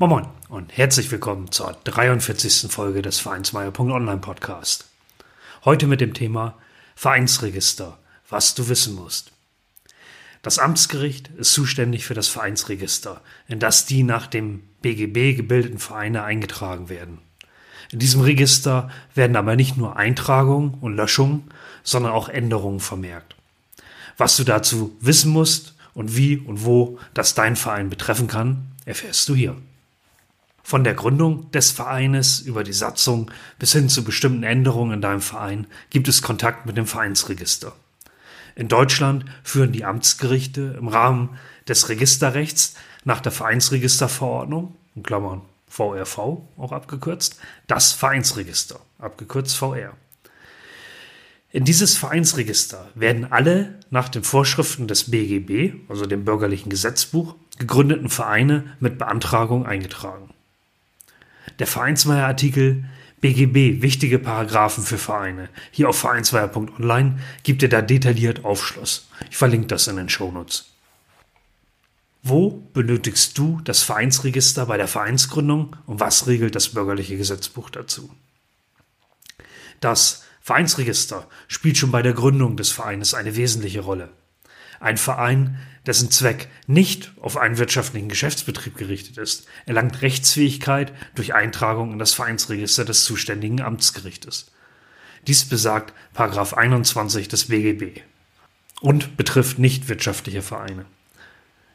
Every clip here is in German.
Moin Moin und herzlich willkommen zur 43. Folge des Vereinsmeier.online Podcast. Heute mit dem Thema Vereinsregister, was du wissen musst. Das Amtsgericht ist zuständig für das Vereinsregister, in das die nach dem BGB gebildeten Vereine eingetragen werden. In diesem Register werden aber nicht nur Eintragungen und Löschungen, sondern auch Änderungen vermerkt. Was du dazu wissen musst und wie und wo das dein Verein betreffen kann, erfährst du hier. Von der Gründung des Vereines über die Satzung bis hin zu bestimmten Änderungen in deinem Verein gibt es Kontakt mit dem Vereinsregister. In Deutschland führen die Amtsgerichte im Rahmen des Registerrechts nach der Vereinsregisterverordnung, in Klammern VRV auch abgekürzt, das Vereinsregister, abgekürzt VR. In dieses Vereinsregister werden alle nach den Vorschriften des BGB, also dem bürgerlichen Gesetzbuch, gegründeten Vereine mit Beantragung eingetragen. Der Vereinsmeier-Artikel BGB, wichtige Paragraphen für Vereine. Hier auf vereinsmeier.online gibt er da detailliert Aufschluss. Ich verlinke das in den Shownotes. Wo benötigst du das Vereinsregister bei der Vereinsgründung und was regelt das bürgerliche Gesetzbuch dazu? Das Vereinsregister spielt schon bei der Gründung des Vereines eine wesentliche Rolle. Ein Verein, dessen Zweck nicht auf einen wirtschaftlichen Geschäftsbetrieb gerichtet ist, erlangt Rechtsfähigkeit durch Eintragung in das Vereinsregister des zuständigen Amtsgerichtes. Dies besagt 21 des BGB und betrifft nicht wirtschaftliche Vereine.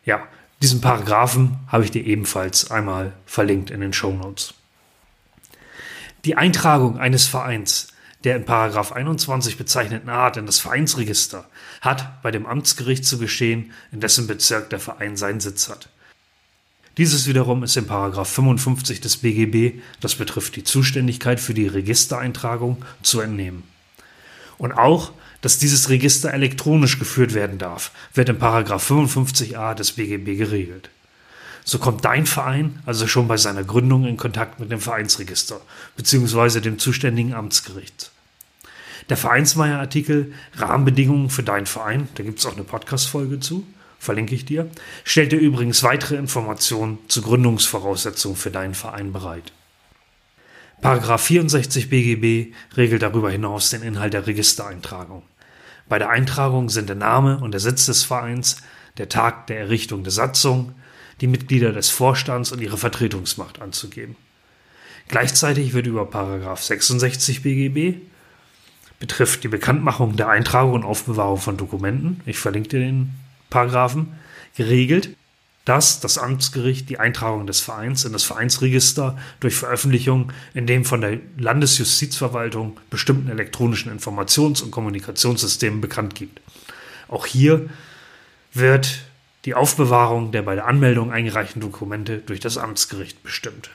Ja, diesen Paragraphen habe ich dir ebenfalls einmal verlinkt in den Show Notes. Die Eintragung eines Vereins der in 21 bezeichneten Art in das Vereinsregister hat bei dem Amtsgericht zu geschehen, in dessen Bezirk der Verein seinen Sitz hat. Dieses wiederum ist in 55 des BGB, das betrifft die Zuständigkeit für die Registereintragung, zu entnehmen. Und auch, dass dieses Register elektronisch geführt werden darf, wird in 55a des BGB geregelt. So kommt dein Verein also schon bei seiner Gründung in Kontakt mit dem Vereinsregister bzw. dem zuständigen Amtsgericht. Der Vereinsmeier-Artikel Rahmenbedingungen für deinen Verein, da gibt es auch eine Podcast-Folge zu, verlinke ich dir, stellt dir übrigens weitere Informationen zu Gründungsvoraussetzungen für deinen Verein bereit. Paragraph 64 BGB regelt darüber hinaus den Inhalt der Registereintragung. Bei der Eintragung sind der Name und der Sitz des Vereins, der Tag der Errichtung der Satzung, die Mitglieder des Vorstands und ihre Vertretungsmacht anzugeben. Gleichzeitig wird über Paragraph 66 BGB betrifft die Bekanntmachung der Eintragung und Aufbewahrung von Dokumenten, ich verlinke dir den Paragraphen, geregelt, dass das Amtsgericht die Eintragung des Vereins in das Vereinsregister durch Veröffentlichung in dem von der Landesjustizverwaltung bestimmten elektronischen Informations- und Kommunikationssystemen bekannt gibt. Auch hier wird die Aufbewahrung der bei der Anmeldung eingereichten Dokumente durch das Amtsgericht bestimmt.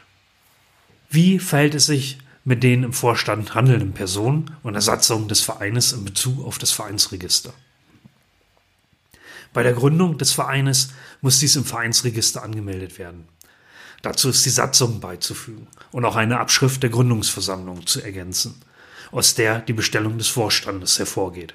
Wie verhält es sich mit den im Vorstand handelnden Personen und der des Vereines in Bezug auf das Vereinsregister. Bei der Gründung des Vereines muss dies im Vereinsregister angemeldet werden. Dazu ist die Satzung beizufügen und auch eine Abschrift der Gründungsversammlung zu ergänzen, aus der die Bestellung des Vorstandes hervorgeht.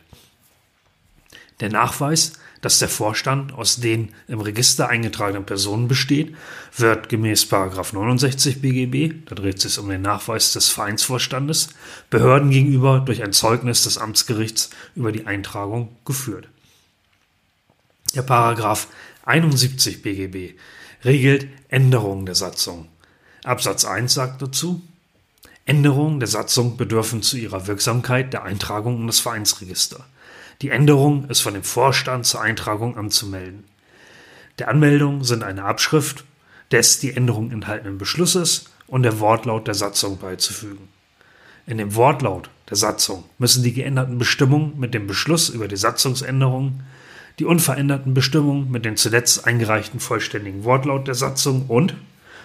Der Nachweis dass der Vorstand aus den im Register eingetragenen Personen besteht, wird gemäß 69 BGB, da dreht es sich um den Nachweis des Vereinsvorstandes, Behörden gegenüber durch ein Zeugnis des Amtsgerichts über die Eintragung geführt. Der Paragraph 71 BGB regelt Änderungen der Satzung. Absatz 1 sagt dazu, Änderungen der Satzung bedürfen zu ihrer Wirksamkeit der Eintragung in das Vereinsregister. Die Änderung ist von dem Vorstand zur Eintragung anzumelden. Der Anmeldung sind eine Abschrift des die Änderung enthaltenen Beschlusses und der Wortlaut der Satzung beizufügen. In dem Wortlaut der Satzung müssen die geänderten Bestimmungen mit dem Beschluss über die Satzungsänderung, die unveränderten Bestimmungen mit dem zuletzt eingereichten vollständigen Wortlaut der Satzung und,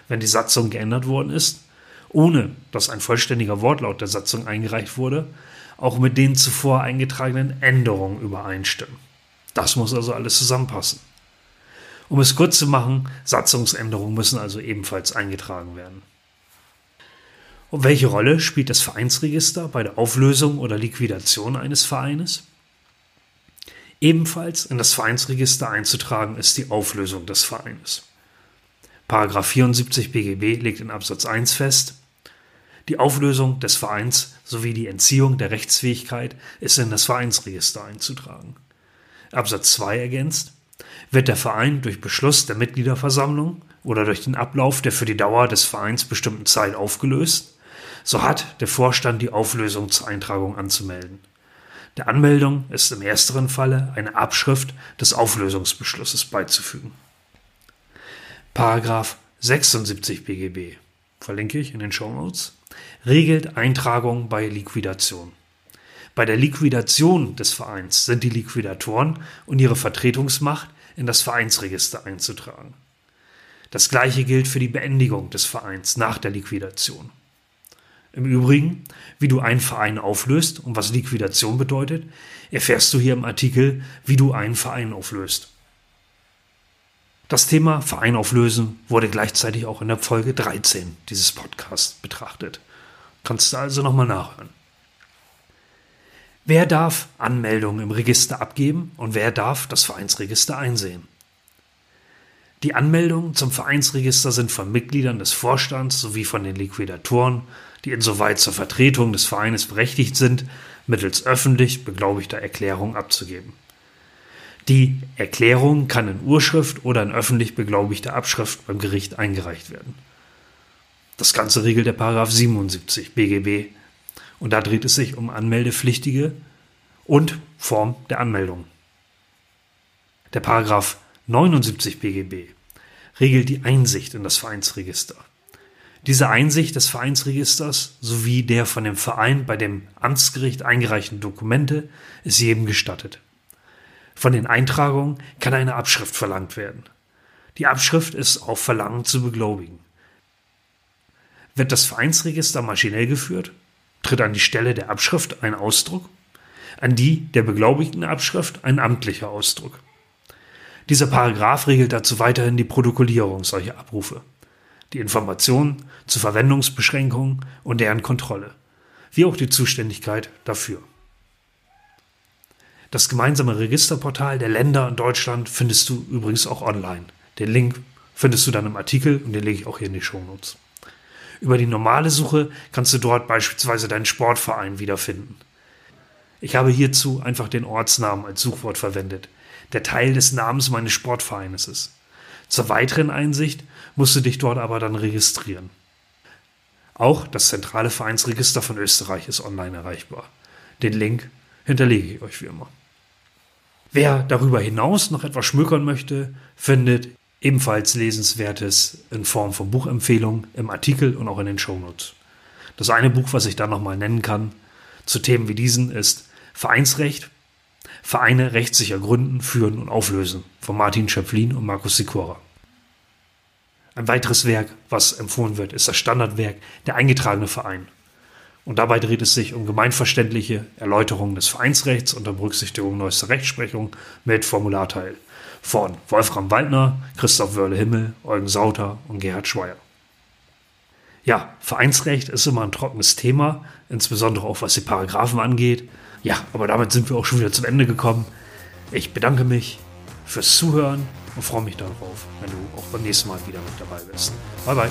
wenn die Satzung geändert worden ist, ohne dass ein vollständiger Wortlaut der Satzung eingereicht wurde, auch mit den zuvor eingetragenen Änderungen übereinstimmen. Das muss also alles zusammenpassen. Um es kurz zu machen, Satzungsänderungen müssen also ebenfalls eingetragen werden. Und welche Rolle spielt das Vereinsregister bei der Auflösung oder Liquidation eines Vereines? Ebenfalls in das Vereinsregister einzutragen ist die Auflösung des Vereines. Paragraph 74 BGB legt in Absatz 1 fest, die Auflösung des Vereins sowie die Entziehung der Rechtsfähigkeit ist in das Vereinsregister einzutragen. Absatz 2 ergänzt, wird der Verein durch Beschluss der Mitgliederversammlung oder durch den Ablauf der für die Dauer des Vereins bestimmten Zeit aufgelöst, so hat der Vorstand die Auflösung zur Eintragung anzumelden. Der Anmeldung ist im ersteren Falle eine Abschrift des Auflösungsbeschlusses beizufügen. Paragraph 76 BGB verlinke ich in den Show Notes regelt Eintragung bei Liquidation. Bei der Liquidation des Vereins sind die Liquidatoren und ihre Vertretungsmacht in das Vereinsregister einzutragen. Das gleiche gilt für die Beendigung des Vereins nach der Liquidation. Im Übrigen, wie du einen Verein auflöst und was Liquidation bedeutet, erfährst du hier im Artikel, wie du einen Verein auflöst. Das Thema Verein auflösen wurde gleichzeitig auch in der Folge 13 dieses Podcasts betrachtet. Kannst du also nochmal nachhören. Wer darf Anmeldungen im Register abgeben und wer darf das Vereinsregister einsehen? Die Anmeldungen zum Vereinsregister sind von Mitgliedern des Vorstands sowie von den Liquidatoren, die insoweit zur Vertretung des Vereines berechtigt sind, mittels öffentlich beglaubigter Erklärung abzugeben. Die Erklärung kann in Urschrift oder in öffentlich beglaubigter Abschrift beim Gericht eingereicht werden. Das Ganze regelt der Paragraph 77 BGB und da dreht es sich um Anmeldepflichtige und Form der Anmeldung. Der Paragraph 79 BGB regelt die Einsicht in das Vereinsregister. Diese Einsicht des Vereinsregisters sowie der von dem Verein bei dem Amtsgericht eingereichten Dokumente ist jedem gestattet. Von den Eintragungen kann eine Abschrift verlangt werden. Die Abschrift ist auf Verlangen zu beglaubigen. Wird das Vereinsregister maschinell geführt, tritt an die Stelle der Abschrift ein Ausdruck, an die der beglaubigten Abschrift ein amtlicher Ausdruck. Dieser Paragraph regelt dazu weiterhin die Protokollierung solcher Abrufe, die Informationen zu Verwendungsbeschränkungen und deren Kontrolle, wie auch die Zuständigkeit dafür. Das gemeinsame Registerportal der Länder in Deutschland findest du übrigens auch online. Den Link findest du dann im Artikel und den lege ich auch hier in die Shownotes. Über die normale Suche kannst du dort beispielsweise deinen Sportverein wiederfinden. Ich habe hierzu einfach den Ortsnamen als Suchwort verwendet, der Teil des Namens meines Sportvereines ist. Zur weiteren Einsicht musst du dich dort aber dann registrieren. Auch das zentrale Vereinsregister von Österreich ist online erreichbar. Den Link hinterlege ich euch wie immer. Wer darüber hinaus noch etwas schmökern möchte, findet ebenfalls Lesenswertes in Form von Buchempfehlungen im Artikel und auch in den Shownotes. Das eine Buch, was ich da nochmal nennen kann, zu Themen wie diesen, ist Vereinsrecht, Vereine rechtssicher gründen, führen und auflösen von Martin Schöpflin und Markus Sikora. Ein weiteres Werk, was empfohlen wird, ist das Standardwerk Der eingetragene Verein. Und dabei dreht es sich um gemeinverständliche Erläuterungen des Vereinsrechts unter Berücksichtigung neuester Rechtsprechung mit Formularteil von Wolfram Waldner, Christoph Wörle-Himmel, Eugen Sauter und Gerhard Schweier. Ja, Vereinsrecht ist immer ein trockenes Thema, insbesondere auch was die Paragraphen angeht. Ja, aber damit sind wir auch schon wieder zum Ende gekommen. Ich bedanke mich fürs Zuhören und freue mich darauf, wenn du auch beim nächsten Mal wieder mit dabei bist. Bye bye.